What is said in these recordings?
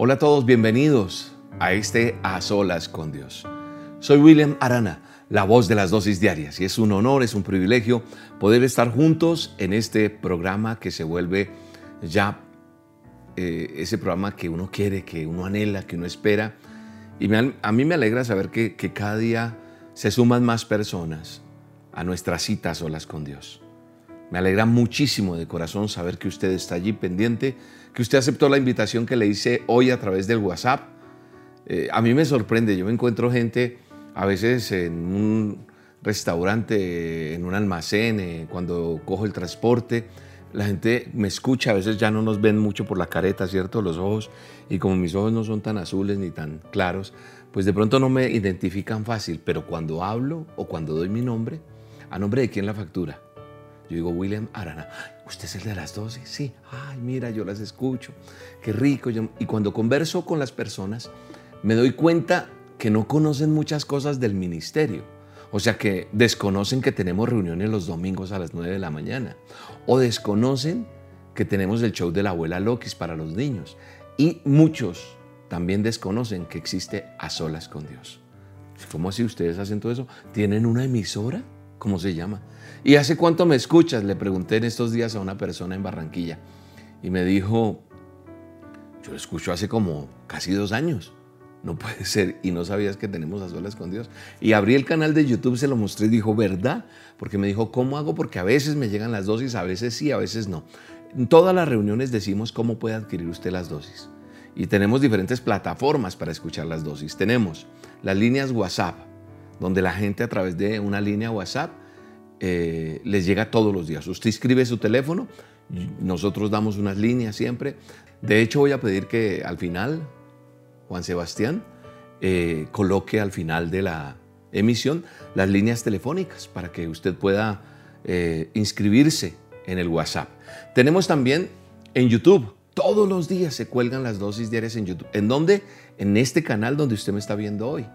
Hola a todos, bienvenidos a este A Solas con Dios. Soy William Arana, la voz de las dosis diarias, y es un honor, es un privilegio poder estar juntos en este programa que se vuelve ya eh, ese programa que uno quiere, que uno anhela, que uno espera. Y a mí me alegra saber que, cada día se suman más personas a nuestra cita a solas con Dios. Me alegra muchísimo de corazón saber que usted está allí pendiente, que usted aceptó la invitación que le hice hoy a través del WhatsApp. Eh, a mí me sorprende, yo me encuentro gente a veces en un restaurante, en un almacén, eh, cuando cojo el transporte, la gente me escucha, a veces ya no nos ven mucho por la careta, ¿cierto? Los ojos, y como mis ojos no son tan azules ni tan claros, pues de pronto no me identifican fácil, pero cuando hablo o cuando doy mi nombre, ¿a nombre de quién la factura? Yo digo, William Arana, ¿usted es el de las dosis? Sí, ay, mira, yo las escucho, qué rico. Y cuando converso con las personas, me doy cuenta que no conocen muchas cosas del ministerio. O sea que desconocen que tenemos reuniones los domingos a las 9 de la mañana. O desconocen que tenemos el show de la abuela Lokis para los niños. Y muchos también desconocen que existe a solas con Dios. ¿Cómo así ustedes hacen todo eso? ¿Tienen una emisora? ¿Cómo se llama? ¿Y hace cuánto me escuchas? Le pregunté en estos días a una persona en Barranquilla y me dijo, yo lo escucho hace como casi dos años. No puede ser. Y no sabías que tenemos a solas con Dios. Y abrí el canal de YouTube, se lo mostré y dijo, ¿verdad? Porque me dijo, ¿cómo hago? Porque a veces me llegan las dosis, a veces sí, a veces no. En todas las reuniones decimos cómo puede adquirir usted las dosis. Y tenemos diferentes plataformas para escuchar las dosis. Tenemos las líneas WhatsApp, donde la gente a través de una línea WhatsApp eh, les llega todos los días. Usted escribe su teléfono, nosotros damos unas líneas siempre. De hecho, voy a pedir que al final, Juan Sebastián, eh, coloque al final de la emisión las líneas telefónicas para que usted pueda eh, inscribirse en el WhatsApp. Tenemos también en YouTube. Todos los días se cuelgan las dosis diarias en YouTube. ¿En dónde? En este canal donde usted me está viendo hoy.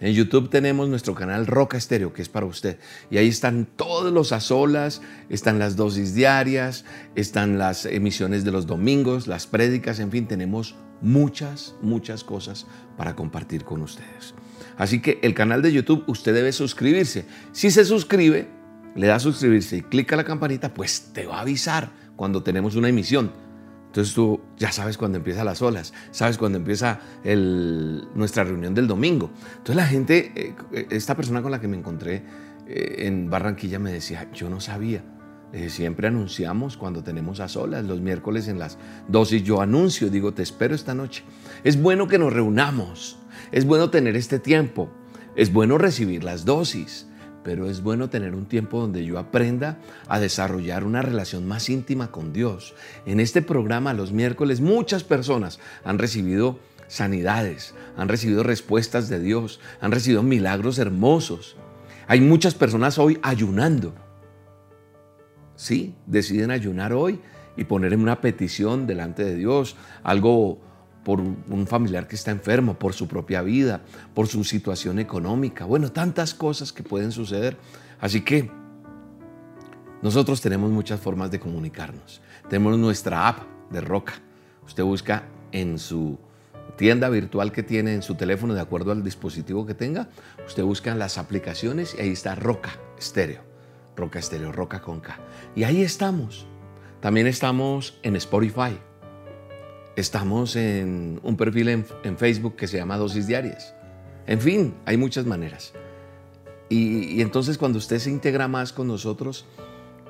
En YouTube tenemos nuestro canal Roca Estéreo, que es para usted. Y ahí están todos los azolas, están las dosis diarias, están las emisiones de los domingos, las prédicas, en fin, tenemos muchas, muchas cosas para compartir con ustedes. Así que el canal de YouTube usted debe suscribirse. Si se suscribe, le da a suscribirse y clica la campanita, pues te va a avisar cuando tenemos una emisión. Entonces tú ya sabes cuando empieza las olas, sabes cuando empieza nuestra reunión del domingo. Entonces la gente, eh, esta persona con la que me encontré eh, en Barranquilla me decía, yo no sabía. siempre anunciamos cuando tenemos a solas, los miércoles en las dosis yo anuncio, digo, te espero esta noche. Es bueno que nos reunamos, es bueno tener este tiempo, es bueno recibir las dosis pero es bueno tener un tiempo donde yo aprenda a desarrollar una relación más íntima con Dios. En este programa, los miércoles, muchas personas han recibido sanidades, han recibido respuestas de Dios, han recibido milagros hermosos. Hay muchas personas hoy ayunando. Sí, deciden ayunar hoy y poner en una petición delante de Dios, algo por un familiar que está enfermo, por su propia vida, por su situación económica. Bueno, tantas cosas que pueden suceder. Así que nosotros tenemos muchas formas de comunicarnos. Tenemos nuestra app de Roca. Usted busca en su tienda virtual que tiene en su teléfono de acuerdo al dispositivo que tenga. Usted busca las aplicaciones y ahí está Roca Estéreo. Roca Estéreo, Roca con K. Y ahí estamos. También estamos en Spotify. Estamos en un perfil en, Facebook que se llama Dosis Diarias. En fin, hay muchas maneras. Y, y entonces cuando usted se integra más con nosotros,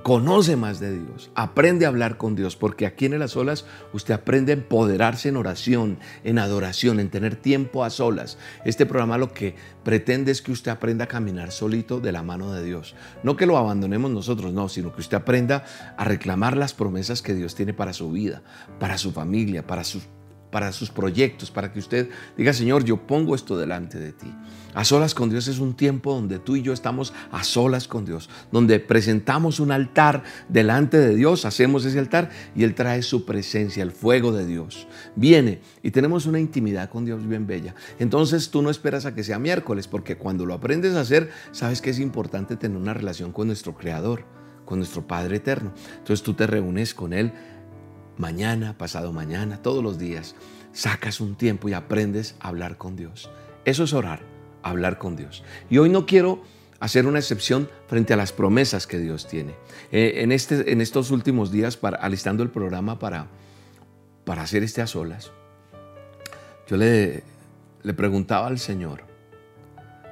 conoce más de Dios, aprende a hablar con Dios, porque aquí en las olas usted aprende a empoderarse en oración, en adoración, en tener tiempo a solas. Este programa lo que pretende es que usted aprenda a caminar solito de la mano de Dios. No que lo abandonemos nosotros, no, sino que usted aprenda a reclamar las promesas que Dios tiene para su vida, para su familia, para sus para sus proyectos, para que usted diga, Señor, yo pongo esto delante de ti. A solas con Dios es un tiempo donde tú y yo estamos a solas con Dios, donde presentamos un altar delante de Dios, hacemos ese altar y Él trae su presencia, el fuego de Dios. Viene y tenemos una intimidad con Dios bien bella. Entonces tú no esperas a que sea miércoles, porque cuando lo aprendes a hacer, sabes que es importante tener una relación con nuestro Creador, con nuestro Padre Eterno. Entonces tú te reúnes con Él mañana, pasado mañana, todos los días. sacas un tiempo y aprendes a hablar con Dios. Eso es orar, hablar con Dios. Y hoy no quiero hacer una excepción frente a las promesas que Dios tiene. Eh, en, este, en estos últimos días, para, alistando el programa para, para hacer este a solas, yo le, le preguntaba al Señor,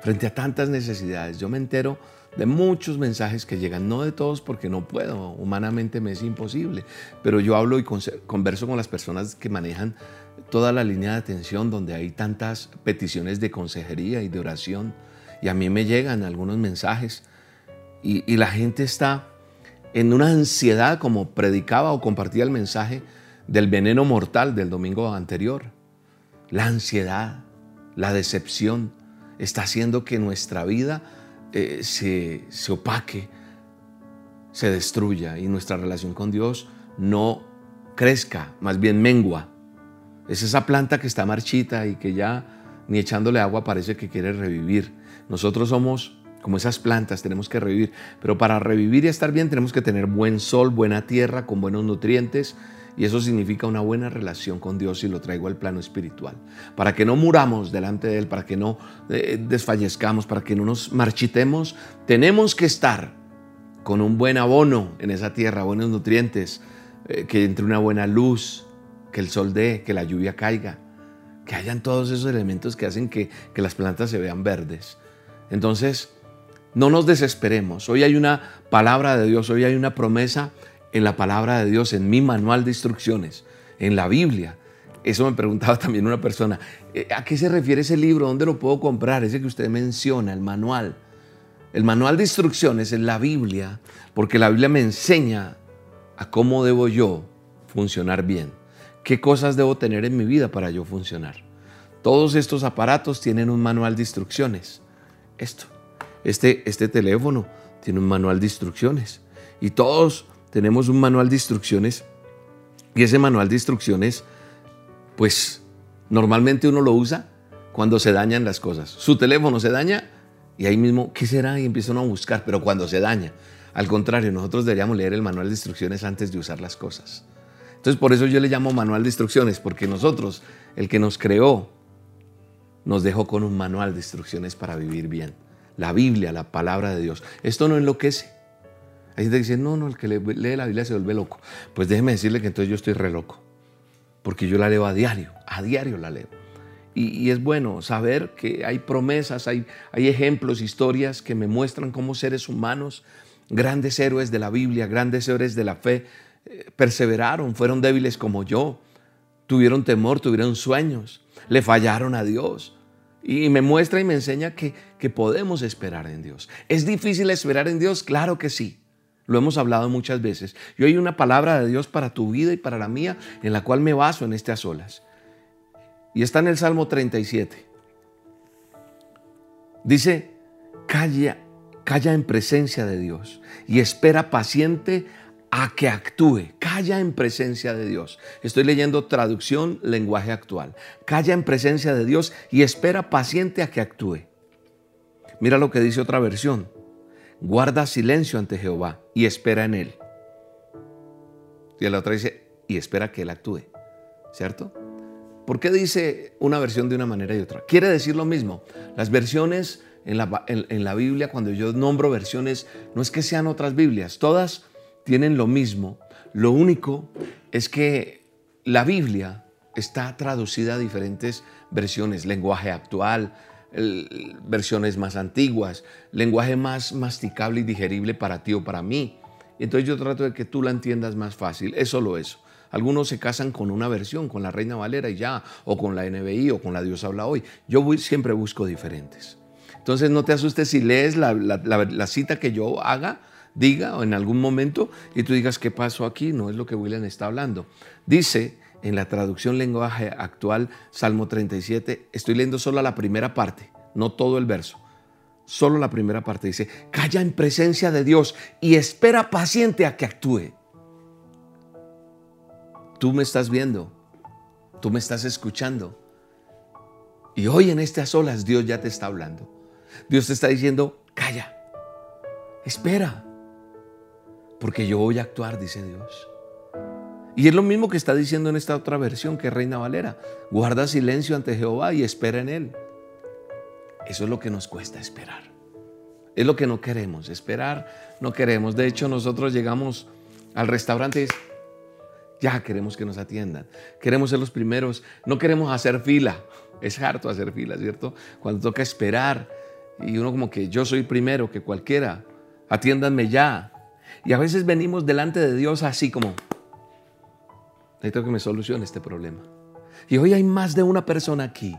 frente a tantas necesidades, yo me entero de muchos mensajes que llegan, no de todos porque no puedo, humanamente me es imposible, pero yo hablo y converso con las personas que manejan toda la línea de atención donde hay tantas peticiones de consejería y de oración y a mí me llegan algunos mensajes y, la gente está en una ansiedad como predicaba o compartía el mensaje del veneno mortal del domingo anterior. La ansiedad, la decepción está haciendo que nuestra vida eh, se, se opaque, se destruya y nuestra relación con Dios no crezca, más bien mengua. Es esa planta que está marchita y que ya ni echándole agua parece que quiere revivir. Nosotros somos como esas plantas, tenemos que revivir. Pero para revivir y estar bien tenemos que tener buen sol, buena tierra, con buenos nutrientes. Y eso significa una buena relación con Dios y lo traigo al plano espiritual. Para que no muramos delante de Él, para que no eh, desfallezcamos, para que no nos marchitemos, tenemos que estar con un buen abono en esa tierra, buenos nutrientes, eh, que entre una buena luz, que el sol dé, que la lluvia caiga, que hayan todos esos elementos que hacen que, que las plantas se vean verdes. Entonces, no nos desesperemos. Hoy hay una palabra de Dios, hoy hay una promesa en la palabra de Dios, en mi manual de instrucciones, en la Biblia. Eso me preguntaba también una persona, eh, ¿a qué se refiere ese libro? ¿Dónde lo puedo comprar? Ese que usted menciona, el manual. El manual de instrucciones es la Biblia, porque la Biblia me enseña a cómo debo yo funcionar bien. ¿Qué cosas debo tener en mi vida para yo funcionar? Todos estos aparatos tienen un manual de instrucciones esto. Este, este teléfono tiene un manual de instrucciones y todos tenemos un manual de instrucciones y ese manual de instrucciones, pues normalmente uno lo usa cuando se dañan las cosas. Su teléfono se daña y ahí mismo, ¿qué será? Y empieza uno a buscar, pero cuando se daña. Al contrario, nosotros deberíamos leer el manual de instrucciones antes de usar las cosas. Entonces, por eso yo le llamo manual de instrucciones, porque nosotros, el que nos creó, nos dejó con un manual de instrucciones para vivir bien. La Biblia, la palabra de Dios. Esto no enloquece. Hay gente que dice, no, no, el que lee la Biblia se vuelve loco. Pues déjeme decirle que entonces yo estoy re loco. Porque yo la leo a diario, a diario la leo. Y, es bueno saber que hay promesas, hay, hay ejemplos, historias que me muestran cómo seres humanos, grandes héroes de la Biblia, grandes héroes de la fe, eh, perseveraron, fueron débiles como yo, tuvieron temor, tuvieron sueños, le fallaron a Dios, y me muestra y me enseña que, que podemos esperar en Dios. ¿Es difícil esperar en Dios? Claro que sí. Lo hemos hablado muchas veces. Y hoy hay una palabra de Dios para tu vida y para la mía en la cual me baso en este a solas. Y está en el Salmo 37. Dice, calla, calla en presencia de Dios y espera paciente a que actúe. Calla en presencia de Dios. Estoy leyendo traducción lenguaje actual. Calla en presencia de Dios y espera paciente a que actúe. Mira lo que dice otra versión. Guarda silencio ante Jehová y espera en él. Y la otra dice, y espera que él actúe. ¿Cierto? ¿Por qué dice una versión de una manera y otra? Quiere decir lo mismo. Las versiones en la, en la Biblia, cuando yo nombro versiones, no es que sean otras Biblias, todas tienen lo mismo. Lo único es que la Biblia está traducida a diferentes versiones, lenguaje actual, versiones más antiguas, lenguaje más masticable y digerible para ti o para mí. Entonces yo trato de que tú la entiendas más fácil, es solo eso. Algunos se casan con una versión, con la Reina Valera y ya, o con la NBI o con la Dios habla hoy. Yo siempre busco diferentes. Entonces no te asustes si lees la cita que yo haga, diga o en algún momento y tú digas qué pasó aquí, no es lo que William está hablando. Dice en la traducción lenguaje actual, Salmo 37, estoy leyendo solo la primera parte, no todo el verso. Solo la primera parte dice, calla en presencia de Dios y espera paciente a que actúe. Tú me estás viendo, tú me estás escuchando. Y hoy en estas olas Dios ya te está hablando. Dios te está diciendo, calla, espera, porque yo voy a actuar, dice Dios. Y es lo mismo que está diciendo en esta otra versión que es Reina Valera. Guarda silencio ante Jehová y espera en Él. Eso es lo que nos cuesta esperar. Es lo que no queremos. Esperar no queremos. De hecho, nosotros llegamos al restaurante y ya queremos que nos atiendan. Queremos ser los primeros. No queremos hacer fila. Es harto hacer fila, ¿cierto? Cuando toca esperar y uno como que yo soy primero que cualquiera. Atiéndanme ya. Y a veces venimos delante de Dios así como, necesito que me solucione este problema. Y hoy hay más de una persona aquí,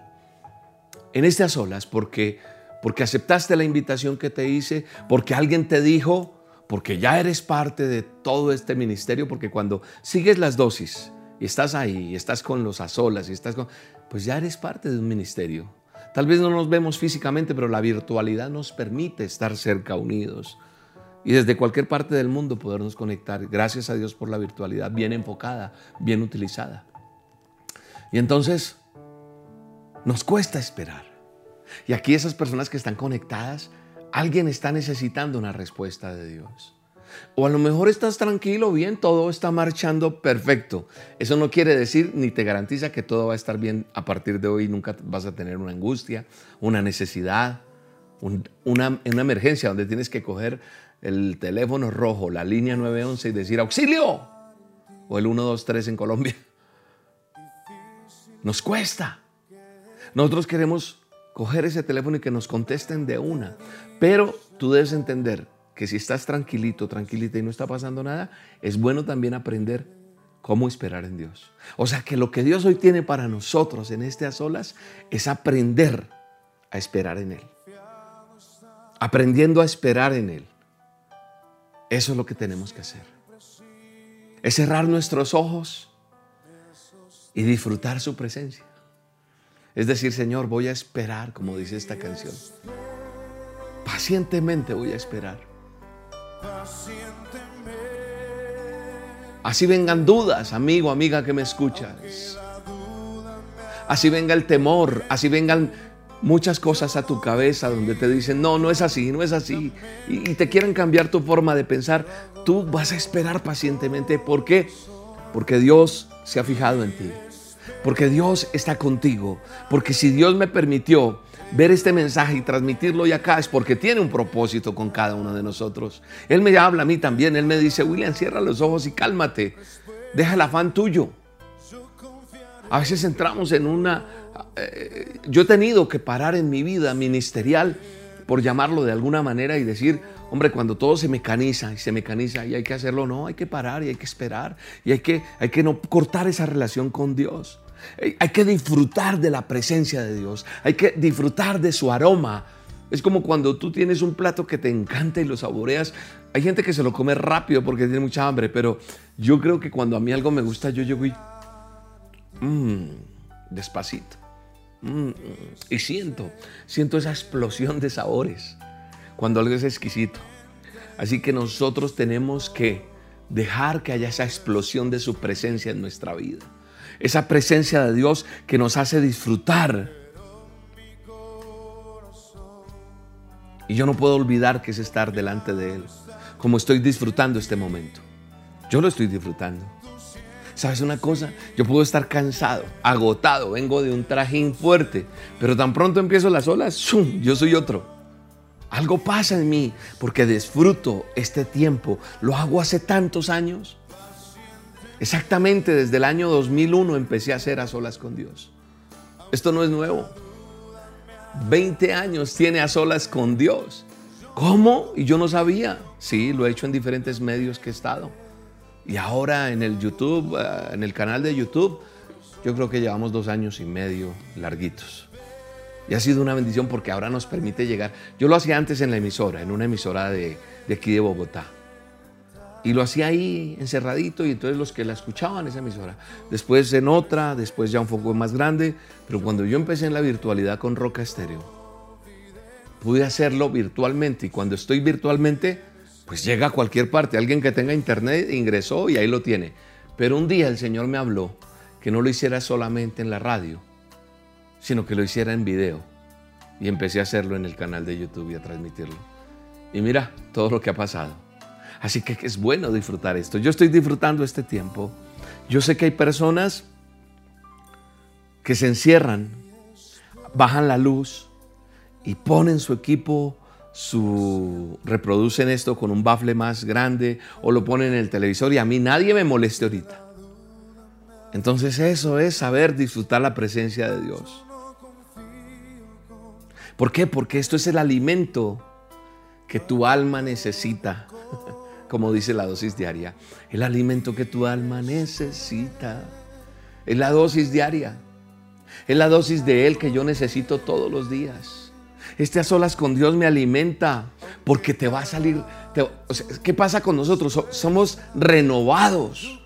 en estas olas, porque, porque aceptaste la invitación que te hice, porque alguien te dijo, porque ya eres parte de todo este ministerio, porque cuando sigues las dosis y estás ahí, y estás con los azolas, y estás con, pues ya eres parte de un ministerio. Tal vez no nos vemos físicamente, pero la virtualidad nos permite estar cerca, unidos y desde cualquier parte del mundo podernos conectar. Gracias a Dios por la virtualidad bien enfocada, bien utilizada. Y entonces nos cuesta esperar. Y aquí esas personas que están conectadas, alguien está necesitando una respuesta de Dios. O a lo mejor estás tranquilo, bien, todo está marchando perfecto. Eso no quiere decir ni te garantiza que todo va a estar bien a partir de hoy. Nunca vas a tener una angustia, una necesidad, una, una emergencia donde tienes que coger el teléfono rojo, la línea 911 y decir auxilio. O el 123 en Colombia. Nos cuesta. Nosotros queremos coger ese teléfono y que nos contesten de una. Pero tú debes entender que si estás tranquilito, tranquilita y no está pasando nada, es bueno también aprender cómo esperar en Dios. O sea que lo que Dios hoy tiene para nosotros en este a solas es aprender a esperar en Él. Aprendiendo a esperar en Él. Eso es lo que tenemos que hacer. Es cerrar nuestros ojos y disfrutar su presencia. Es decir, Señor, voy a esperar, como dice esta canción. Pacientemente voy a esperar. Así vengan dudas, amigo, amiga que me escuchas. Así venga el temor, así vengan muchas cosas a tu cabeza donde te dicen, no, no es así, no es así, y, te quieren cambiar tu forma de pensar, tú vas a esperar pacientemente. ¿Por qué? Porque Dios se ha fijado en ti, porque Dios está contigo, porque si Dios me permitió ver este mensaje y transmitirlo hoy acá es porque tiene un propósito con cada uno de nosotros. Él me habla a mí también, Él me dice, William, cierra los ojos y cálmate, deja el afán tuyo. A veces entramos en una eh, yo he tenido que parar en mi vida ministerial, por llamarlo de alguna manera, y decir, hombre, cuando todo se mecaniza y se mecaniza y hay que hacerlo, no, hay que parar y hay que esperar y hay que, hay que no cortar esa relación con Dios. Hay que disfrutar de la presencia de Dios, hay que disfrutar de su aroma. Es como cuando tú tienes un plato que te encanta y lo saboreas. Hay gente que se lo come rápido porque tiene mucha hambre, pero yo creo que cuando a mí algo me gusta, yo llego y... Mmm, despacito Mm, y siento, siento esa explosión de sabores cuando algo es exquisito. Así que nosotros tenemos que dejar que haya esa explosión de su presencia en nuestra vida. Esa presencia de Dios que nos hace disfrutar. Y yo no puedo olvidar que es estar delante de Él, como estoy disfrutando este momento. Yo lo estoy disfrutando. ¿Sabes una cosa? Yo puedo estar cansado, agotado, vengo de un trajín fuerte, pero tan pronto empiezo las olas, ¡zum! yo soy otro. Algo pasa en mí porque disfruto este tiempo. Lo hago hace tantos años. Exactamente desde el año 2001 empecé a hacer a solas con Dios. Esto no es nuevo. 20 años tiene a solas con Dios. ¿Cómo? Y yo no sabía. Sí, lo he hecho en diferentes medios que he estado. Y ahora en el YouTube, eh, en el canal de YouTube, yo creo que llevamos dos años y medio larguitos. Y ha sido una bendición porque ahora nos permite llegar. Yo lo hacía antes en la emisora, en una emisora de, de aquí de Bogotá. Y lo hacía ahí encerradito y entonces los que la escuchaban esa emisora. Después en otra, después ya un poco más grande. Pero cuando yo empecé en la virtualidad con Roca Estéreo, pude hacerlo virtualmente. Y cuando estoy virtualmente, pues llega a cualquier parte. Alguien que tenga internet ingresó y ahí lo tiene. Pero un día el Señor me habló que no lo hiciera solamente en la radio, sino que lo hiciera en video. Y empecé a hacerlo en el canal de YouTube y a transmitirlo. Y mira todo lo que ha pasado. Así que es bueno disfrutar esto. Yo estoy disfrutando este tiempo. Yo sé que hay personas que se encierran, bajan la luz y ponen su equipo, su reproducen esto con un bafle más grande o lo ponen en el televisor y a mí nadie me moleste ahorita. Entonces eso es saber disfrutar la presencia de Dios. ¿Por qué? Porque esto es el alimento que tu alma necesita, como dice la dosis diaria. El alimento que tu alma necesita. Es la dosis diaria. Es la dosis de Él que yo necesito todos los días. Este a solas con Dios me alimenta porque te va a salir. ¿Qué pasa con nosotros? Somos renovados.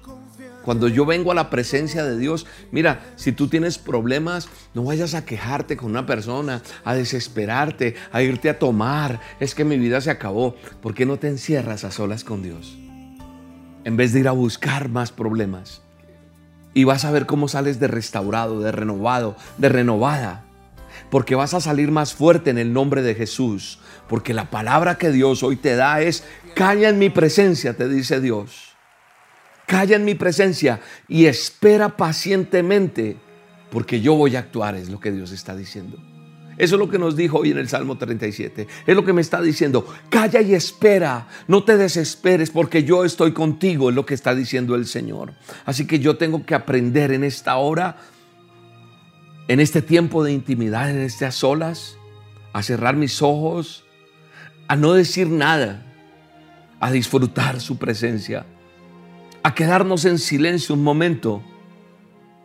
Cuando yo vengo a la presencia de Dios, mira, si tú tienes problemas, no vayas a quejarte con una persona, a desesperarte, a irte a tomar. Es que mi vida se acabó. ¿Por qué no te encierras a solas con Dios? En vez de ir a buscar más problemas. Y vas a ver cómo sales de restaurado, de renovado, de renovada. Porque vas a salir más fuerte en el nombre de Jesús. Porque la palabra que Dios hoy te da es, calla en mi presencia, te dice Dios calla en mi presencia y espera pacientemente, porque yo voy a actuar, es lo que Dios está diciendo. Eso es lo que nos dijo hoy en el Salmo 37. Es lo que me está diciendo. Calla y espera. No te desesperes porque yo estoy contigo. Es lo que está diciendo el Señor. Así que yo tengo que aprender en esta hora, en este tiempo de intimidad, en estas solas, a cerrar mis ojos, a no decir nada, a disfrutar su presencia a quedarnos en silencio un momento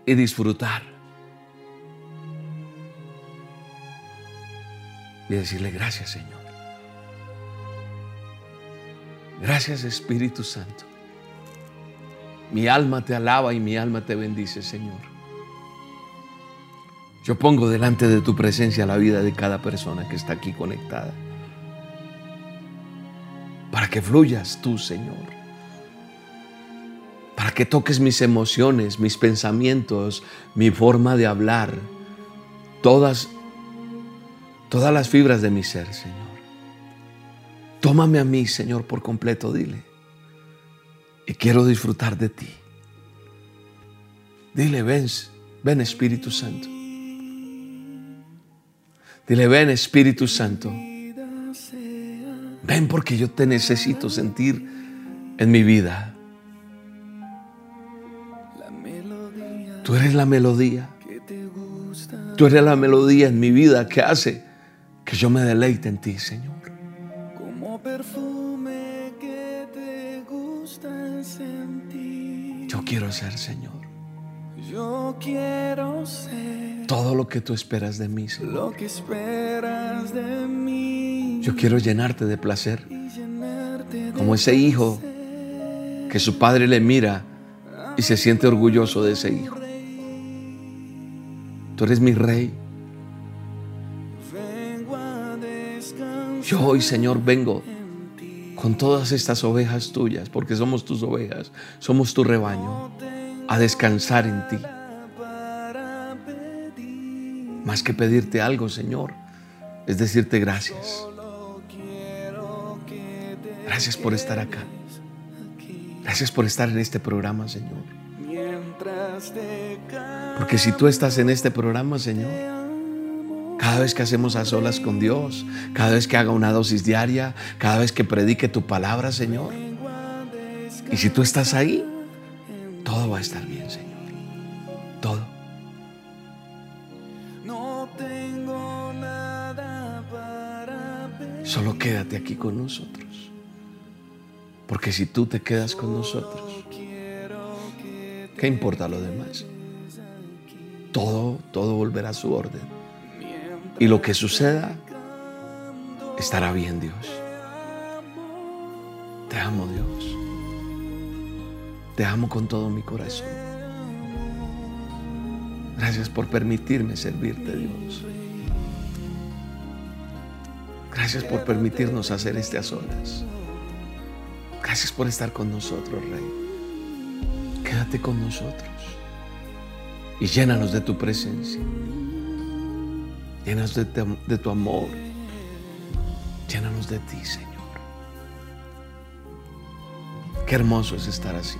y disfrutar. Y decirle gracias Señor. Gracias Espíritu Santo. Mi alma te alaba y mi alma te bendice Señor. Yo pongo delante de tu presencia la vida de cada persona que está aquí conectada. Para que fluyas tú Señor para que toques mis emociones, mis pensamientos, mi forma de hablar, todas, todas las fibras de mi ser, Señor. Tómame a mí, Señor, por completo, dile. Y quiero disfrutar de ti. Dile, ven, ven Espíritu Santo. Dile, ven Espíritu Santo. Ven porque yo te necesito sentir en mi vida. Tú eres la melodía. Tú eres la melodía en mi vida que hace que yo me deleite en ti, Señor. Como perfume que te gusta sentir. Yo quiero ser, Señor. Yo quiero ser todo lo que tú esperas de mí, Señor. Lo que esperas de mí. Yo quiero llenarte de placer. Como ese hijo que su padre le mira y se siente orgulloso de ese hijo. Tú eres mi rey. Yo hoy, Señor, vengo con todas estas ovejas tuyas, porque somos tus ovejas, somos tu rebaño, a descansar en ti. Más que pedirte algo, Señor, es decirte gracias. Gracias por estar acá. Gracias por estar en este programa, Señor. Porque si tú estás en este programa, Señor, cada vez que hacemos a solas con Dios, cada vez que haga una dosis diaria, cada vez que predique tu palabra, Señor, y si tú estás ahí, todo va a estar bien, Señor. Todo. Solo quédate aquí con nosotros. Porque si tú te quedas con nosotros, ¿Qué importa lo demás? Todo, todo volverá a su orden. Y lo que suceda estará bien, Dios. Te amo, Dios. Te amo con todo mi corazón. Gracias por permitirme servirte, Dios. Gracias por permitirnos hacer a solas. Gracias por estar con nosotros, Rey quédate con nosotros y llénanos de tu presencia. Llénanos de, tu amor. Llénanos de ti, Señor. Qué hermoso es estar así.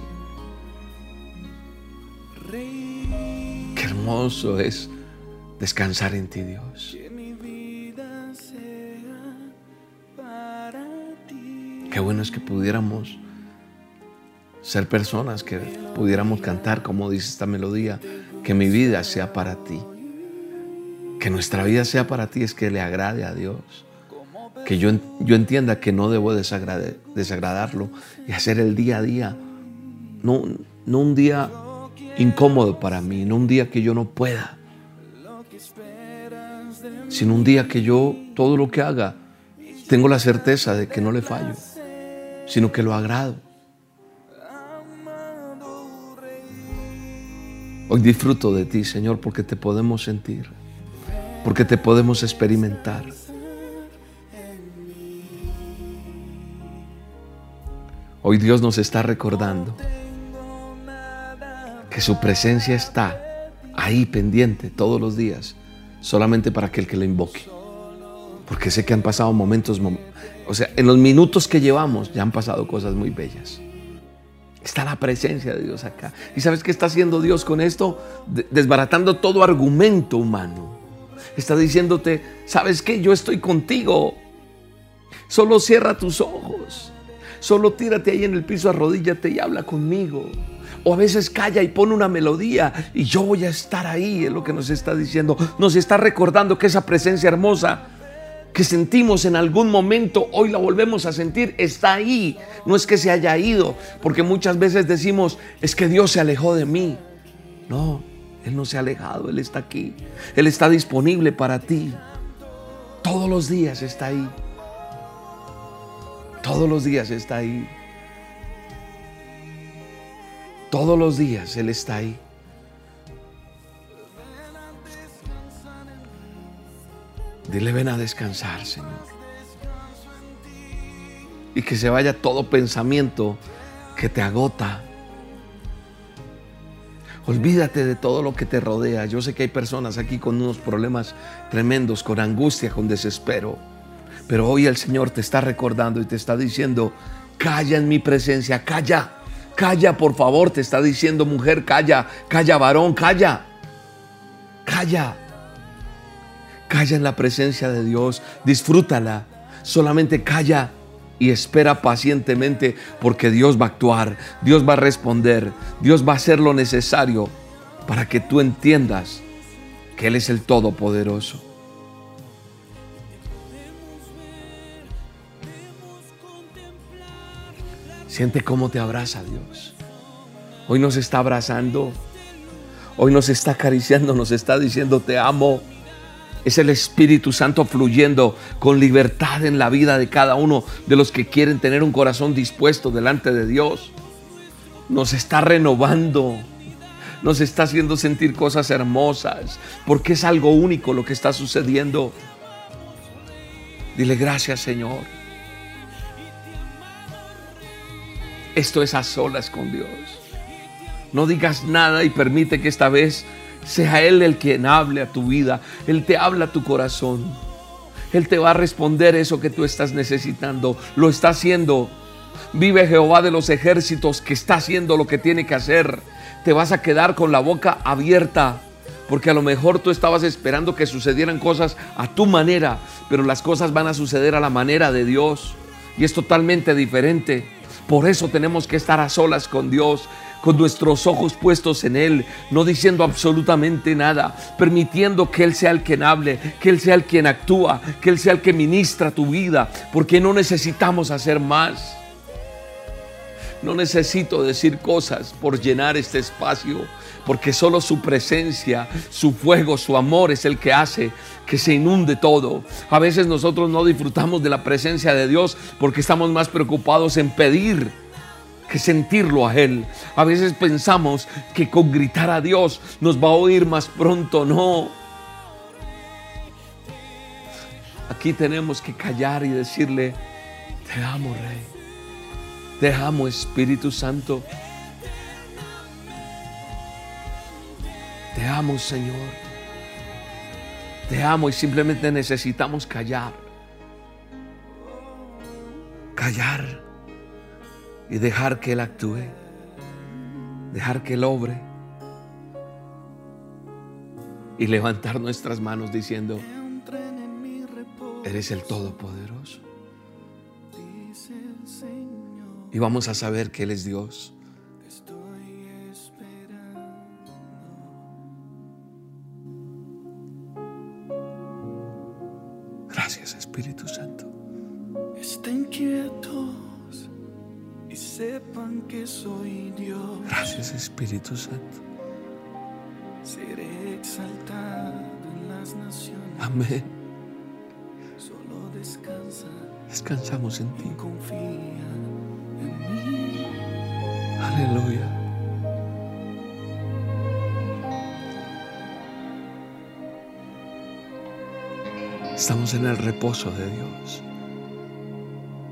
Qué hermoso es descansar en ti, Dios. Qué bueno es que pudiéramos ser personas que pudiéramos cantar, como dice esta melodía, que mi vida sea para ti. Que nuestra vida sea para ti es que le agrade a Dios. Que yo, yo entienda que no debo desagradarlo y hacer el día a día. No, no un día incómodo para mí, no un día que yo no pueda, sino un día que yo todo lo que haga tengo la certeza de que no le fallo, sino que lo agrado. Hoy disfruto de ti, Señor, porque te podemos sentir, porque te podemos experimentar. Hoy Dios nos está recordando que su presencia está ahí pendiente todos los días, solamente para aquel que le invoque. Porque sé que han pasado momentos, o sea, en los minutos que llevamos ya han pasado cosas muy bellas. Está la presencia de Dios acá. ¿Y sabes qué está haciendo Dios con esto? Desbaratando todo argumento humano. Está diciéndote, ¿sabes qué? Yo estoy contigo. Solo cierra tus ojos. Solo tírate ahí en el piso, arrodíllate y habla conmigo. O a veces calla y pone una melodía y yo voy a estar ahí, es lo que nos está diciendo. Nos está recordando que esa presencia hermosa que sentimos en algún momento, hoy la volvemos a sentir, está ahí. No es que se haya ido, porque muchas veces decimos, es que Dios se alejó de mí. No, Él no se ha alejado, Él está aquí. Él está disponible para ti. Todos los días está ahí. Todos los días está ahí. Todos los días Él está ahí. Dile, ven a descansar, Señor. Y que se vaya todo pensamiento que te agota. Olvídate de todo lo que te rodea. Yo sé que hay personas aquí con unos problemas tremendos, con angustia, con desespero. Pero hoy el Señor te está recordando y te está diciendo, calla en mi presencia, calla, calla por favor, te está diciendo mujer, calla, calla varón, calla, calla. Calla en la presencia de Dios, disfrútala. Solamente calla y espera pacientemente porque Dios va a actuar, Dios va a responder, Dios va a hacer lo necesario para que tú entiendas que Él es el Todopoderoso. Siente cómo te abraza Dios. Hoy nos está abrazando, hoy nos está acariciando, nos está diciendo te amo. Es el Espíritu Santo fluyendo con libertad en la vida de cada uno de los que quieren tener un corazón dispuesto delante de Dios. Nos está renovando. Nos está haciendo sentir cosas hermosas. Porque es algo único lo que está sucediendo. Dile gracias Señor. Esto es a solas con Dios. No digas nada y permite que esta vez sea Él el quien hable a tu vida. Él te habla a tu corazón. Él te va a responder eso que tú estás necesitando. Lo está haciendo. Vive Jehová de los ejércitos que está haciendo lo que tiene que hacer. Te vas a quedar con la boca abierta. Porque a lo mejor tú estabas esperando que sucedieran cosas a tu manera, pero las cosas van a suceder a la manera de Dios. Y es totalmente diferente. Por eso tenemos que estar a solas con Dios con nuestros ojos puestos en Él, no diciendo absolutamente nada, permitiendo que Él sea el quien hable, que Él sea el quien actúa, que Él sea el que ministra tu vida, porque no necesitamos hacer más. No necesito decir cosas por llenar este espacio, porque solo su presencia, su fuego, su amor es el que hace que se inunde todo. A veces nosotros no disfrutamos de la presencia de Dios porque estamos más preocupados en pedir que sentirlo a Él. A veces pensamos que con gritar a Dios nos va a oír más pronto. No. Aquí tenemos que callar y decirle, te amo Rey. Te amo Espíritu Santo. Te amo Señor. Te amo y simplemente necesitamos callar. Callar y dejar que Él actúe, dejar que Él obre, y levantar nuestras manos diciendo, eres el Todopoderoso. Y vamos a saber que Él es Dios. Gracias Espíritu Santo. Estén quietos y sepan que soy Dios. Gracias Espíritu Santo. Seré exaltado en las naciones. Amén. Solo descansa Descansamos en ti. Estamos en el reposo de Dios,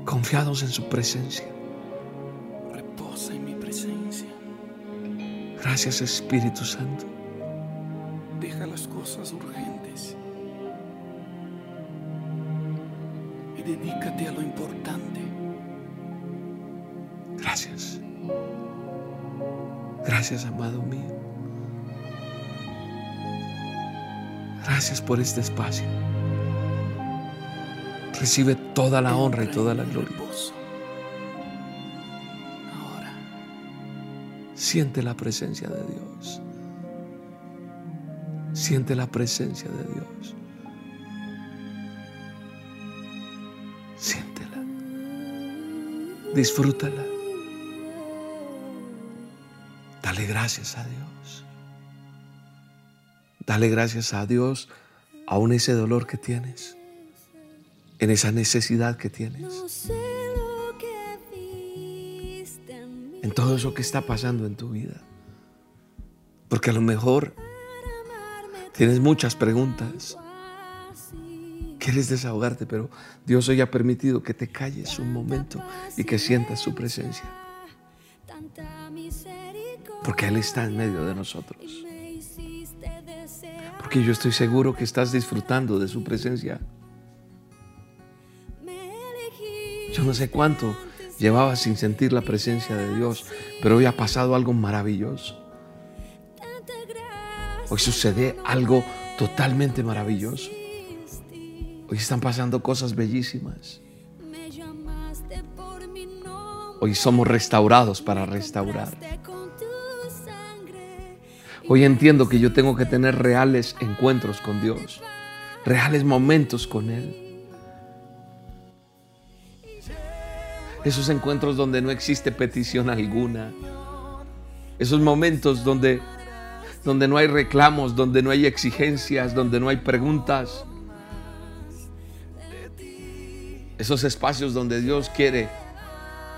confiados en su presencia. Reposa en mi presencia. Gracias Espíritu Santo. Deja las cosas urgentes y dedícate a lo importante. Gracias. Gracias, amado mío. Gracias por este espacio. Recibe toda la honra y toda la gloria. Ahora, Siente la presencia de Dios. Siente la presencia de Dios. Siéntela. Disfrútala. Dale gracias a Dios. Dale gracias a Dios aún ese dolor que tienes, en esa necesidad que tienes, en todo eso que está pasando en tu vida. Porque a lo mejor tienes muchas preguntas, quieres desahogarte, pero Dios hoy ha permitido que te calles un momento y que sientas su presencia. Porque Él está en medio de nosotros. Porque yo estoy seguro que estás disfrutando de su presencia. No sé cuánto llevabas sin sentir la presencia de Dios, pero hoy ha pasado algo maravilloso. Hoy sucede algo totalmente maravilloso. Hoy están pasando cosas bellísimas. Hoy somos restaurados para restaurar. Hoy entiendo que yo tengo que tener reales encuentros con Dios, reales momentos con Él. Esos encuentros donde no existe petición alguna. Esos momentos donde, donde no hay reclamos, donde no hay exigencias, donde no hay preguntas. Esos espacios donde Dios quiere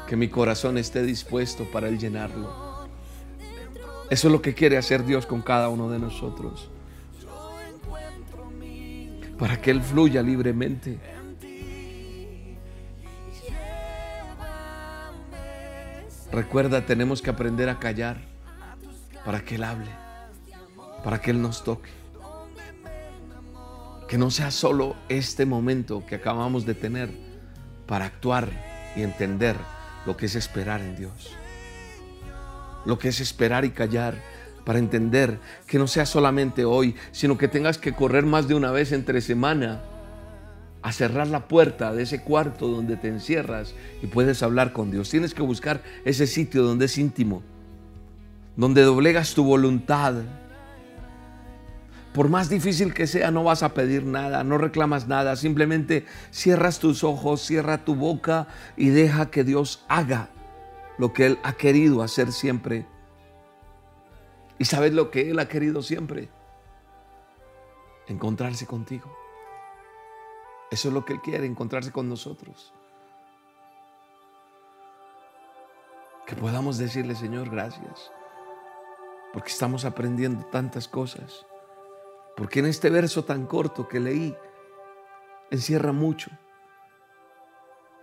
que mi corazón esté dispuesto para Él llenarlo. Eso es lo que quiere hacer Dios con cada uno de nosotros. Para que Él fluya libremente. Recuerda, tenemos que aprender a callar para que Él hable, para que Él nos toque. Que no sea solo este momento que acabamos de tener para actuar y entender lo que es esperar en Dios. Lo que es esperar y callar para entender que no sea solamente hoy, sino que tengas que correr más de una vez entre semana a cerrar la puerta de ese cuarto donde te encierras y puedes hablar con Dios. Tienes que buscar ese sitio donde es íntimo, donde doblegas tu voluntad. Por más difícil que sea, no vas a pedir nada, no reclamas nada, simplemente cierras tus ojos, cierra tu boca y deja que Dios haga lo que Él ha querido hacer siempre. ¿Y sabes lo que Él ha querido siempre? Encontrarse contigo. Eso es lo que Él quiere, encontrarse con nosotros. Que podamos decirle, Señor, gracias. Porque estamos aprendiendo tantas cosas. Porque en este verso tan corto que leí, encierra mucho.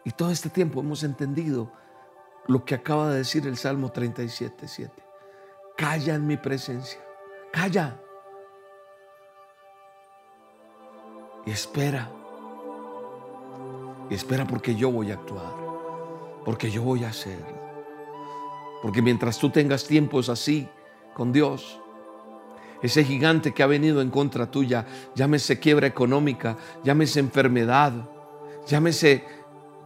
Y todo este tiempo hemos entendido lo que acaba de decir el Salmo 37, 7. Calla en mi presencia. Calla. Y espera. Y espera porque yo voy a actuar. Porque yo voy a hacer. Porque mientras tú tengas tiempos así con Dios, ese gigante que ha venido en contra tuya, llámese quiebra económica, llámese enfermedad, llámese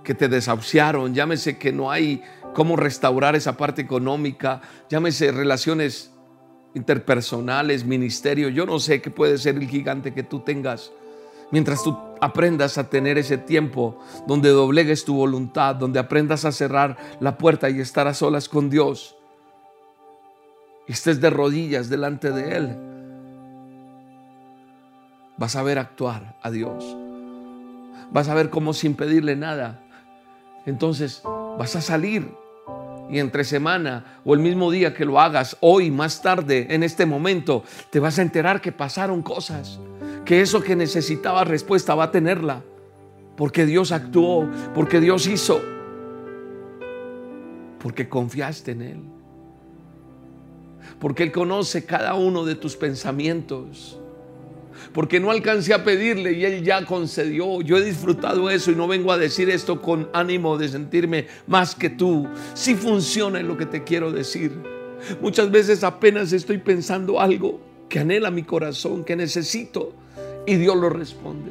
que te desahuciaron, llámese que no hay cómo restaurar esa parte económica, llámese relaciones interpersonales, ministerio, yo no sé qué puede ser el gigante que tú tengas. Mientras tú aprendas a tener ese tiempo donde doblegues tu voluntad, donde aprendas a cerrar la puerta y estar a solas con Dios, y estés de rodillas delante de Él, vas a ver actuar a Dios. Vas a ver cómo sin pedirle nada. Entonces vas a salir y entre semana o el mismo día que lo hagas, hoy, más tarde, en este momento, te vas a enterar que pasaron cosas, que eso que necesitaba respuesta va a tenerla, porque Dios actuó, porque Dios hizo, porque confiaste en Él, porque Él conoce cada uno de tus pensamientos porque no alcancé a pedirle y Él ya concedió. Yo he disfrutado eso y no vengo a decir esto con ánimo de sentirme más que tú. Si funciona en lo que te quiero decir. Muchas veces apenas estoy pensando algo que anhela mi corazón, que necesito y Dios lo responde.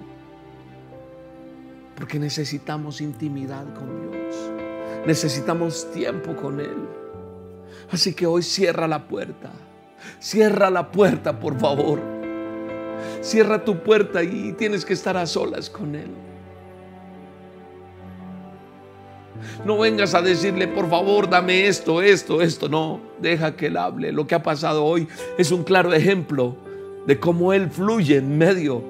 Porque necesitamos intimidad con Dios. Necesitamos tiempo con Él. Así que hoy cierra la puerta. Cierra la puerta, por favor Cierra tu puerta y tienes que estar a solas con Él. No vengas a decirle, por favor, dame esto, esto, esto. No, deja que Él hable. Lo que ha pasado hoy es un claro ejemplo de cómo Él fluye en medio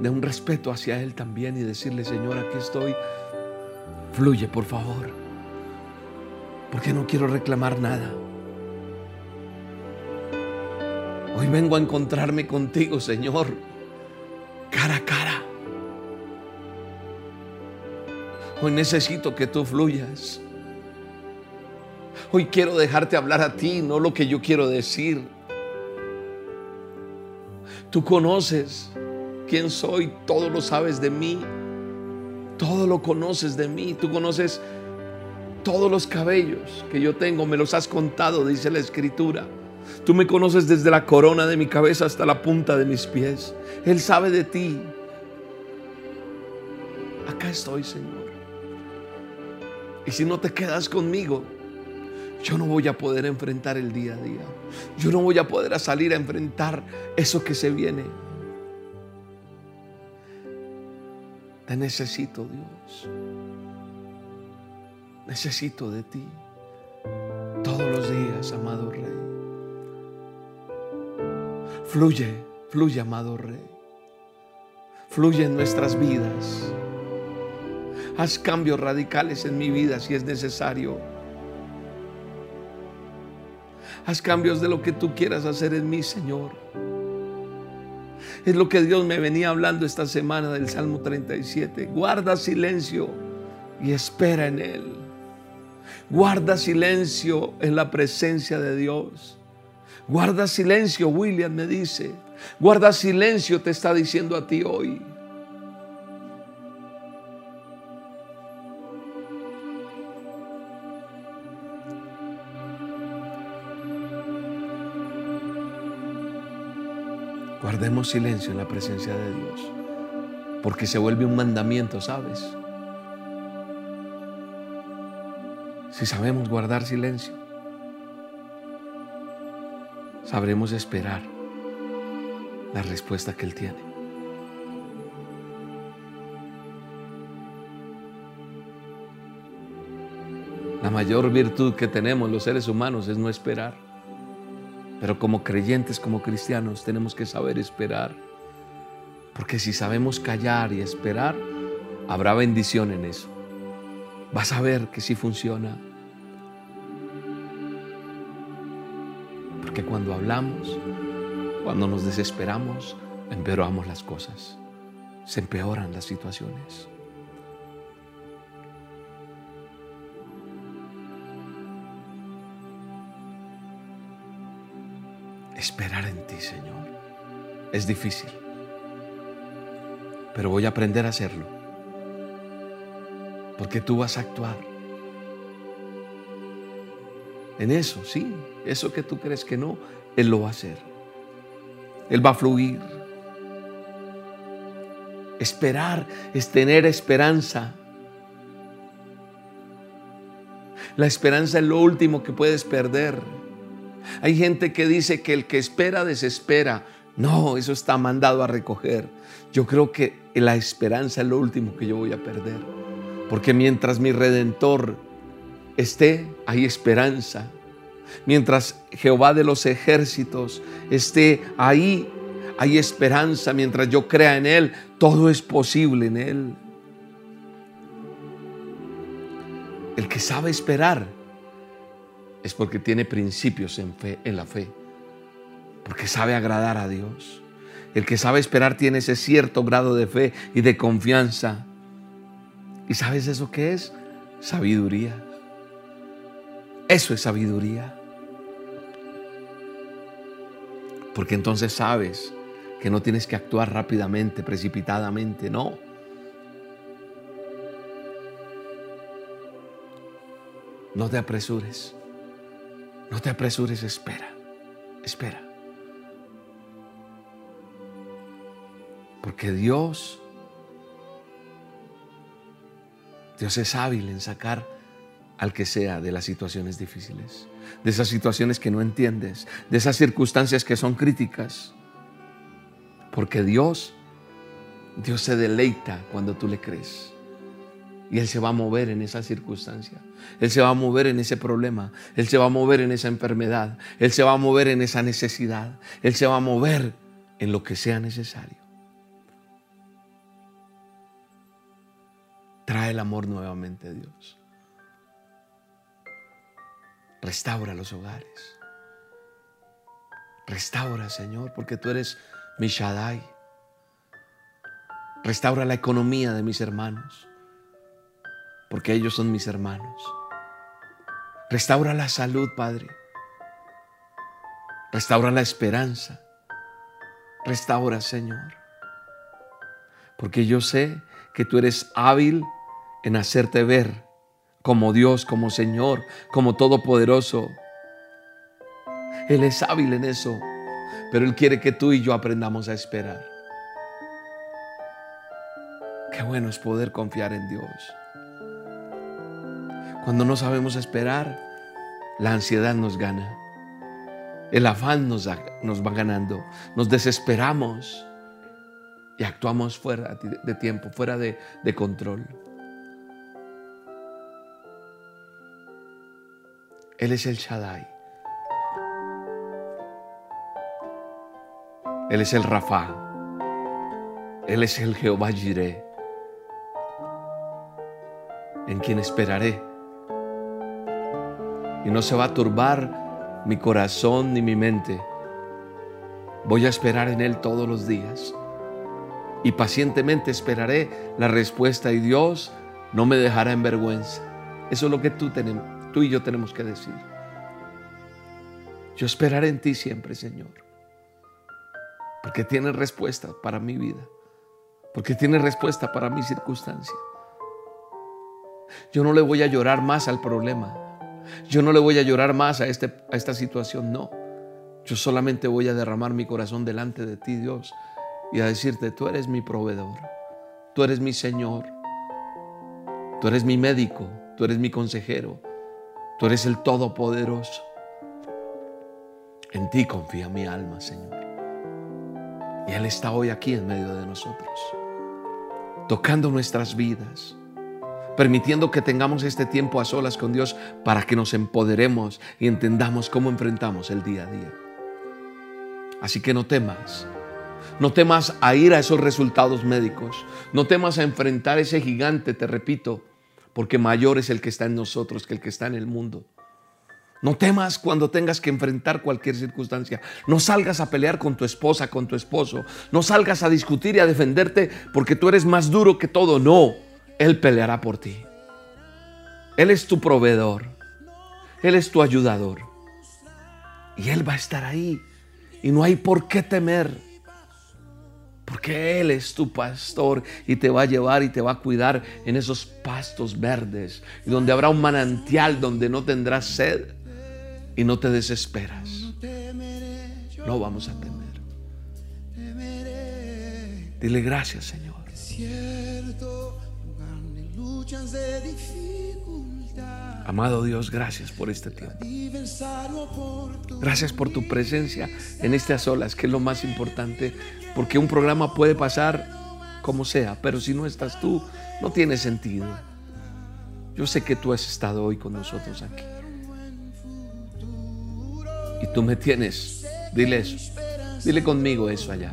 de un respeto hacia Él también y decirle, Señor, aquí estoy. Fluye, por favor. Porque no quiero reclamar nada. Hoy vengo a encontrarme contigo, Señor, cara a cara. Hoy necesito que tú fluyas. Hoy quiero dejarte hablar a ti, no lo que yo quiero decir. Tú conoces quién soy, todo lo sabes de mí, todo lo conoces de mí, tú conoces todos los cabellos que yo tengo, me los has contado, dice la escritura. Tú me conoces desde la corona de mi cabeza hasta la punta de mis pies. Él sabe de ti. Acá estoy, Señor. Y si no te quedas conmigo, yo no voy a poder enfrentar el día a día. Yo no voy a poder salir a enfrentar eso que se viene. Te necesito, Dios. Necesito de ti todos los días, amado Rey. Fluye, fluye, amado Rey. Fluye en nuestras vidas. Haz cambios radicales en mi vida si es necesario. Haz cambios de lo que tú quieras hacer en mí, Señor. Es lo que Dios me venía hablando esta semana del Salmo 37. Guarda silencio y espera en Él. Guarda silencio en la presencia de Dios. Guarda silencio, William me dice. Guarda silencio, te está diciendo a ti hoy. Guardemos silencio en la presencia de Dios, porque se vuelve un mandamiento, ¿sabes? Si sabemos guardar silencio sabremos esperar la respuesta que Él tiene. La mayor virtud que tenemos los seres humanos es no esperar. Pero como creyentes, como cristianos, tenemos que saber esperar. Porque si sabemos callar y esperar, habrá bendición en eso. Vas a ver que sí funciona. Porque cuando hablamos, cuando nos desesperamos, empeoramos las cosas. Se empeoran las situaciones. Esperar en ti, Señor, es difícil, pero voy a aprender a hacerlo, porque tú vas a actuar En eso, sí, eso que tú crees que no, Él lo va a hacer. Él va a fluir. Esperar es tener esperanza. La esperanza es lo último que puedes perder. Hay gente que dice que el que espera desespera. No, eso está mandado a recoger. Yo creo que la esperanza es lo último que yo voy a perder. Porque mientras mi redentor esté, hay esperanza. Mientras Jehová de los ejércitos esté ahí, hay esperanza. Mientras yo crea en Él, todo es posible en Él. El que sabe esperar es porque tiene principios en, fe, en la fe, porque sabe agradar a Dios. El que sabe esperar tiene ese cierto grado de fe y de confianza. ¿Y sabes eso qué es? Sabiduría. Eso es sabiduría. Porque entonces sabes que no tienes que actuar rápidamente, precipitadamente, no. No te apresures. No te apresures, espera. Espera. Porque Dios, Dios es hábil en sacar al que sea de las situaciones difíciles, de esas situaciones que no entiendes, de esas circunstancias que son críticas. Porque Dios, Dios se deleita cuando tú le crees. Y Él se va a mover en esa circunstancia. Él se va a mover en ese problema. Él se va a mover en esa enfermedad. Él se va a mover en esa necesidad. Él se va a mover en lo que sea necesario. Trae el amor nuevamente a Dios. Restaura los hogares. Restaura, Señor, porque tú eres mi Shaddai. Restaura la economía de mis hermanos porque ellos son mis hermanos. Restaura la salud, Padre. Restaura la esperanza. Restaura, Señor. Porque yo sé que tú eres hábil en hacerte ver como Dios, como Señor, como Todopoderoso. Él es hábil en eso, pero Él quiere que tú y yo aprendamos a esperar. Qué bueno es poder confiar en Dios. Cuando no sabemos esperar, la ansiedad nos gana. El afán nos, va ganando. Nos desesperamos y actuamos fuera de tiempo, fuera de, de control. Él es el Shaddai. Él es el Rafa. Él es el Jehová Jireh, en quien esperaré y no se va a turbar mi corazón ni mi mente. Voy a esperar en Él todos los días y pacientemente esperaré la respuesta y Dios no me dejará en vergüenza. Eso es lo que tú, tenemos, tú y yo tenemos que decir. Yo esperaré en ti siempre, Señor, porque tienes respuesta para mi vida, porque tienes respuesta para mi circunstancia. Yo no le voy a llorar más al problema. Yo no le voy a llorar más a, este, a esta situación, no. Yo solamente voy a derramar mi corazón delante de ti, Dios, y a decirte, tú eres mi proveedor, tú eres mi Señor, tú eres mi médico, tú eres mi consejero, tú eres el Todopoderoso. En ti confía mi alma, Señor. Y Él está hoy aquí en medio de nosotros, tocando nuestras vidas permitiendo que tengamos este tiempo a solas con Dios para que nos empoderemos y entendamos cómo enfrentamos el día a día. Así que no temas, no temas a ir a esos resultados médicos, no temas a enfrentar ese gigante, te repito, porque mayor es el que está en nosotros que el que está en el mundo. No temas cuando tengas que enfrentar cualquier circunstancia. No salgas a pelear con tu esposa, con tu esposo. No salgas a discutir y a defenderte porque tú eres más duro que todo. No. Él peleará por ti. Él es tu proveedor. Él es tu ayudador. Y Él va a estar ahí. Y no hay por qué temer. Porque Él es tu pastor y te va a llevar y te va a cuidar en esos pastos verdes. Y donde habrá un manantial donde no tendrás sed. y no te desesperas. No vamos a temer. Dile gracias, Señor. Amado Dios, gracias por este tiempo. Gracias por tu presencia en estas olas, que es lo más importante, porque un programa puede pasar como sea, pero si no estás tú, no tiene sentido. Yo sé que tú has estado hoy con nosotros aquí. Y tú me tienes. Dile eso. Dile conmigo eso allá.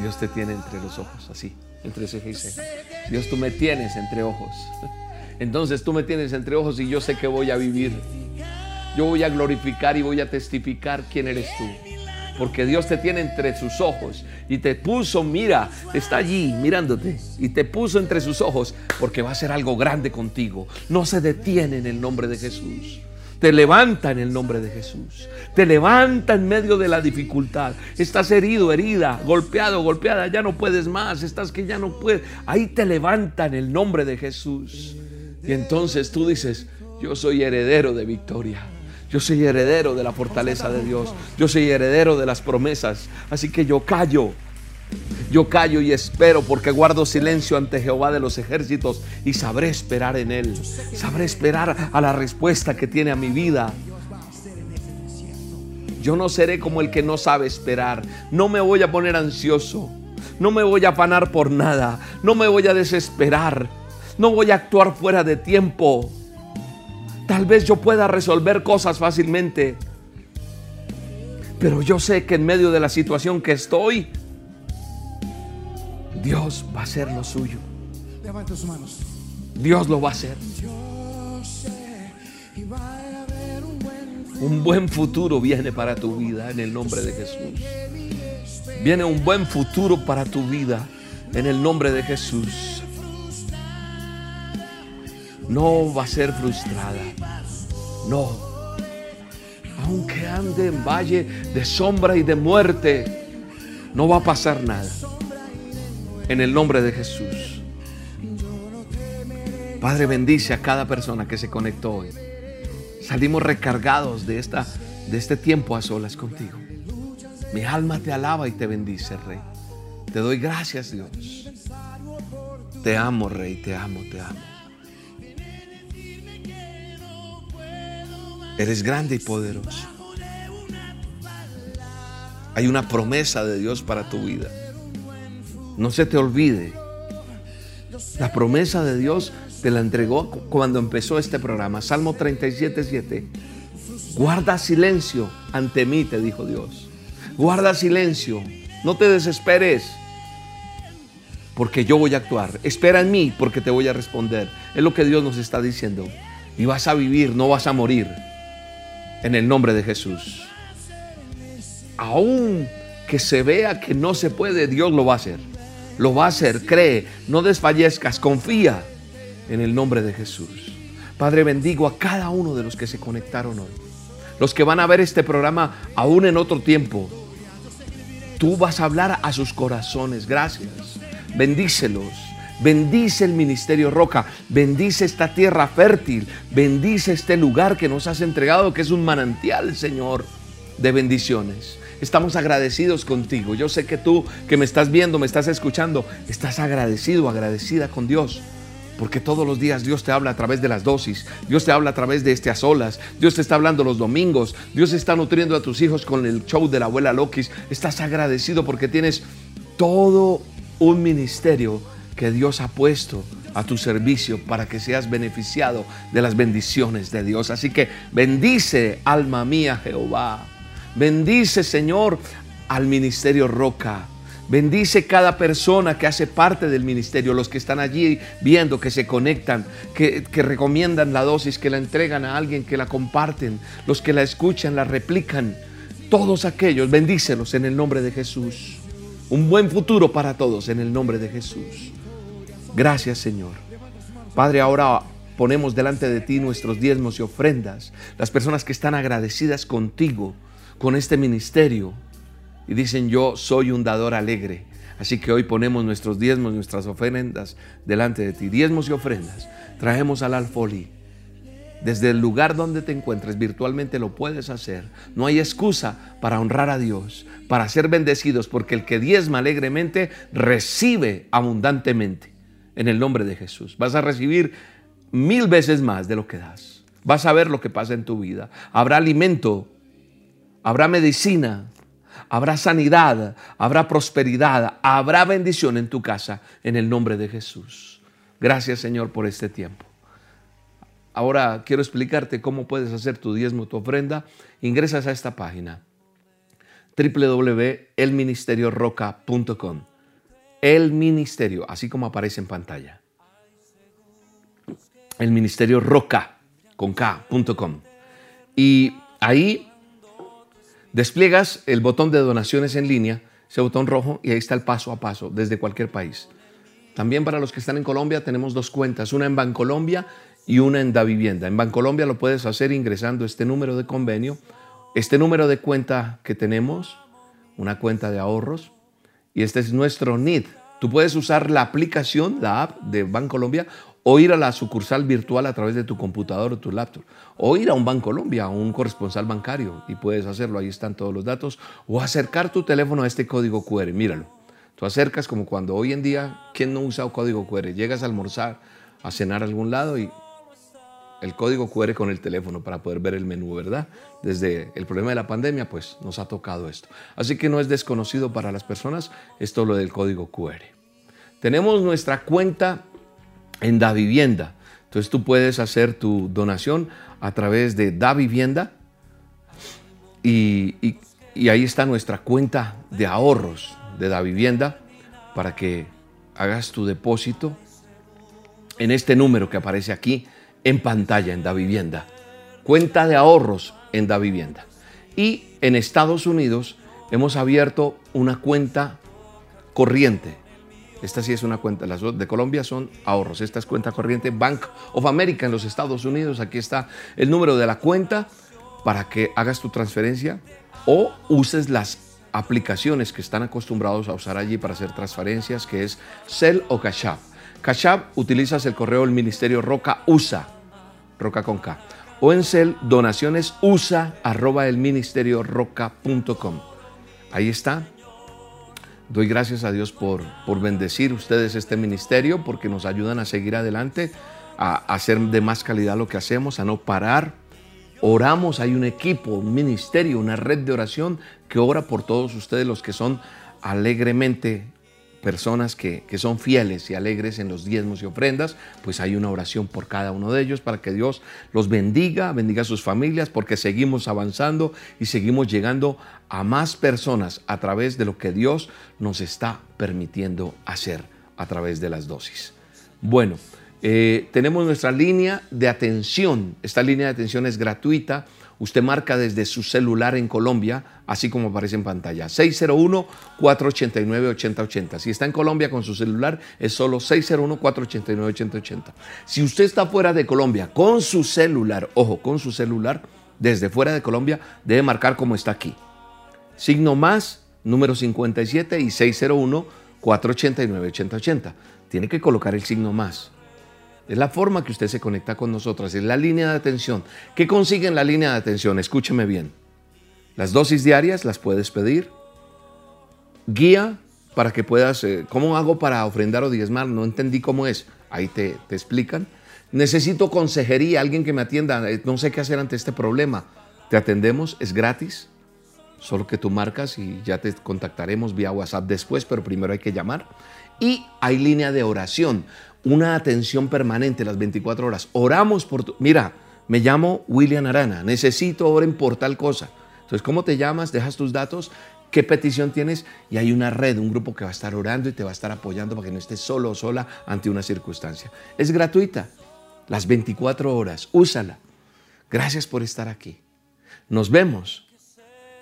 Dios te tiene entre los ojos, así, entre ceja y ceja. Dios, tú me tienes entre ojos. Entonces tú me tienes entre ojos y yo sé que voy a vivir. Yo voy a glorificar y voy a testificar quién eres tú. Porque Dios te tiene entre sus ojos y te puso, mira, está allí mirándote y te puso entre sus ojos porque va a hacer algo grande contigo. No se detiene en el nombre de Jesús. Te levanta en el nombre de Jesús. Te levanta en medio de la dificultad. Estás herido, herida, golpeado, golpeada. Ya no puedes más. Estás que ya no puedes. Ahí te levanta en el nombre de Jesús. Y entonces tú dices, yo soy heredero de victoria. Yo soy heredero de la fortaleza de Dios. Yo soy heredero de las promesas. Así que yo callo. Yo callo y espero porque guardo silencio ante Jehová de los ejércitos y sabré esperar en Él. Sabré esperar a la respuesta que tiene a mi vida. Yo no seré como el que no sabe esperar. No me voy a poner ansioso. No me voy a afanar por nada. No me voy a desesperar. No voy a actuar fuera de tiempo. Tal vez yo pueda resolver cosas fácilmente. Pero yo sé que en medio de la situación que estoy, Dios va a hacer lo suyo. Levanta tus manos. Dios lo va a hacer. Un buen futuro viene para tu vida en el nombre de Jesús. Viene un buen futuro para tu vida en el nombre de Jesús. No va a ser frustrada. No. Aunque ande en valle de sombra y de muerte, no va a pasar nada. En el nombre de Jesús. Padre, bendice a cada persona que se conectó hoy. Salimos recargados de, esta, de este tiempo a solas contigo. Mi alma te alaba y te bendice, Rey. Te doy gracias, Dios. Te amo, Rey, te amo, te amo. Eres grande y poderoso. Hay una promesa de Dios para tu vida. No se te olvide. La promesa de Dios te la entregó cu- cuando empezó este programa. Salmo 37, 7. Guarda silencio ante mí, te dijo Dios. Guarda silencio. No te desesperes. Porque yo voy a actuar. Espera en mí porque te voy a responder. Es lo que Dios nos está diciendo. Y vas a vivir, no vas a morir. En el nombre de Jesús. Aún que se vea que no se puede, Dios lo va a hacer. Lo va a hacer, cree, no desfallezcas, confía en el nombre de Jesús. Padre, bendigo a cada uno de los que se conectaron hoy. Los que van a ver este programa aún en otro tiempo. Tú vas a hablar a sus corazones. Gracias. Bendícelos. Bendice el ministerio Roca. Bendice esta tierra fértil. Bendice este lugar que nos has entregado, que es un manantial, Señor, de bendiciones. Estamos agradecidos contigo. Yo sé que tú que me estás viendo, me estás escuchando, estás agradecido, agradecida con Dios. Porque todos los días Dios te habla a través de las dosis, Dios te habla a través de este a solas, Dios te está hablando los domingos, Dios está nutriendo a tus hijos con el show de la abuela Lokis. Estás agradecido porque tienes todo un ministerio que Dios ha puesto a tu servicio para que seas beneficiado de las bendiciones de Dios. Así que bendice, alma mía, Jehová. Bendice, Señor, al ministerio Roca. Bendice cada persona que hace parte del ministerio, los que están allí viendo, que se conectan, que, que recomiendan la dosis, que la entregan a alguien, que la comparten, los que la escuchan, la replican. Todos aquellos, bendícelos en el nombre de Jesús. Un buen futuro para todos en el nombre de Jesús. Gracias, Señor. Padre, ahora ponemos delante de ti nuestros diezmos y ofrendas, las personas que están agradecidas contigo, con este ministerio, y dicen, yo soy un dador alegre. Así que hoy ponemos nuestros diezmos, nuestras ofrendas delante de ti. Diezmos y ofrendas. Traemos al alfolí. Desde el lugar donde te encuentres virtualmente lo puedes hacer. No hay excusa para honrar a Dios, para ser bendecidos, porque el que diezma alegremente recibe abundantemente en el nombre de Jesús. Vas a recibir mil veces más de lo que das. Vas a ver lo que pasa en tu vida. Habrá alimento, habrá medicina, habrá sanidad, habrá prosperidad, habrá bendición en tu casa en el nombre de Jesús. Gracias Señor por este tiempo. Ahora quiero explicarte cómo puedes hacer tu diezmo, tu ofrenda. Ingresas a esta página www.elministerioroca.com. El ministerio, así como aparece en pantalla. El ministerio roca con K.com. Y ahí despliegas el botón de donaciones en línea, ese botón rojo, y ahí está el paso a paso desde cualquier país. También para los que están en Colombia tenemos dos cuentas, una en Bancolombia y una en Davivienda. En Bancolombia lo puedes hacer ingresando este número de convenio, este número de cuenta que tenemos, una cuenta de ahorros, y este es nuestro NID. Tú puedes usar la aplicación, la app de Bancolombia, o ir a la sucursal virtual a través de tu computador o tu laptop, o ir a un Bancolombia, a un corresponsal bancario, y puedes hacerlo, ahí están todos los datos, o acercar tu teléfono a este código QR, míralo. Tú acercas como cuando hoy en día, ¿quién no usa un código QR? Llegas a almorzar, a cenar a algún lado y el código QR con el teléfono para poder ver el menú, ¿verdad? Desde el problema de la pandemia, pues nos ha tocado esto. Así que no es desconocido para las personas esto lo del código QR. Tenemos nuestra cuenta en Da Vivienda. Entonces tú puedes hacer tu donación a través de Da Vivienda y, y ahí está nuestra cuenta de ahorros de Da Vivienda para que hagas tu depósito en este número que aparece aquí en pantalla en Da Vivienda. Cuenta de ahorros en Da Vivienda. Y en Estados Unidos hemos abierto una cuenta corriente. Esta sí es una cuenta, las de Colombia son ahorros. Esta es cuenta corriente Bank of America en los Estados Unidos. Aquí está el número de la cuenta para que hagas tu transferencia o uses las aplicaciones que están acostumbrados a usar allí para hacer transferencias, que es Cell o Cash App. Cash App utilizas el correo del Ministerio Roca USA Roca con K. O en cel donaciones usa arroba el ministerio roca.com. Ahí está. Doy gracias a Dios por, por bendecir ustedes este ministerio, porque nos ayudan a seguir adelante, a, a hacer de más calidad lo que hacemos, a no parar. Oramos, hay un equipo, un ministerio, una red de oración que ora por todos ustedes los que son alegremente personas que, son fieles y alegres en los diezmos y ofrendas, pues hay una oración por cada uno de ellos para que Dios los bendiga, bendiga a sus familias, porque seguimos avanzando y seguimos llegando a más personas a través de lo que Dios nos está permitiendo hacer a través de las dosis. Bueno, eh, tenemos nuestra línea de atención. Esta línea de atención es gratuita Usted marca desde su celular en Colombia, así como aparece en pantalla. 601-489-8080. Si está en Colombia con su celular, es solo 601-489-8080. Si usted está fuera de Colombia con su celular, ojo, con su celular, desde fuera de Colombia, debe marcar como está aquí. Signo más, número 57 y 601-489-8080. Tiene que colocar el signo más. Es la forma que usted se conecta con nosotras, es la línea de atención. ¿Qué consigue en la línea de atención? Escúcheme bien. Las dosis diarias las puedes pedir. Guía para que puedas, eh, ¿cómo hago para ofrendar o diezmar? No entendí cómo es. Ahí te, te explican. Necesito consejería, alguien que me atienda. Eh, no sé qué hacer ante este problema. Te atendemos, es gratis. Solo que tú marcas y ya te contactaremos vía WhatsApp después, pero primero hay que llamar. Y hay línea de oración una atención permanente las 24 horas. Oramos por tu... Mira, me llamo William Arana, necesito oren por tal cosa. Entonces, ¿cómo te llamas? Dejas tus datos, qué petición tienes y hay una red, un grupo que va a estar orando y te va a estar apoyando para que no estés solo o sola ante una circunstancia. Es gratuita, las 24 horas, úsala. Gracias por estar aquí. Nos vemos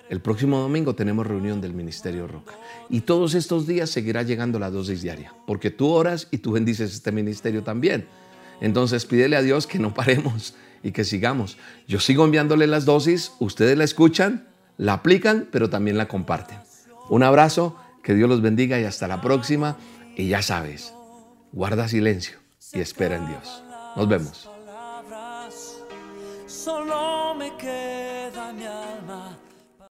el próximo domingo tenemos reunión del Ministerio Roca. Y todos estos días seguirá llegando la dosis diaria, porque tú oras y tú bendices este ministerio también. Entonces pídele a Dios que no paremos y que sigamos. Yo sigo enviándole las dosis, ustedes la escuchan, la aplican, pero también la comparten. Un abrazo, Que Dios los bendiga y hasta la próxima. Y ya sabes, guarda silencio y espera en Dios. Nos vemos. solo me queda mi alma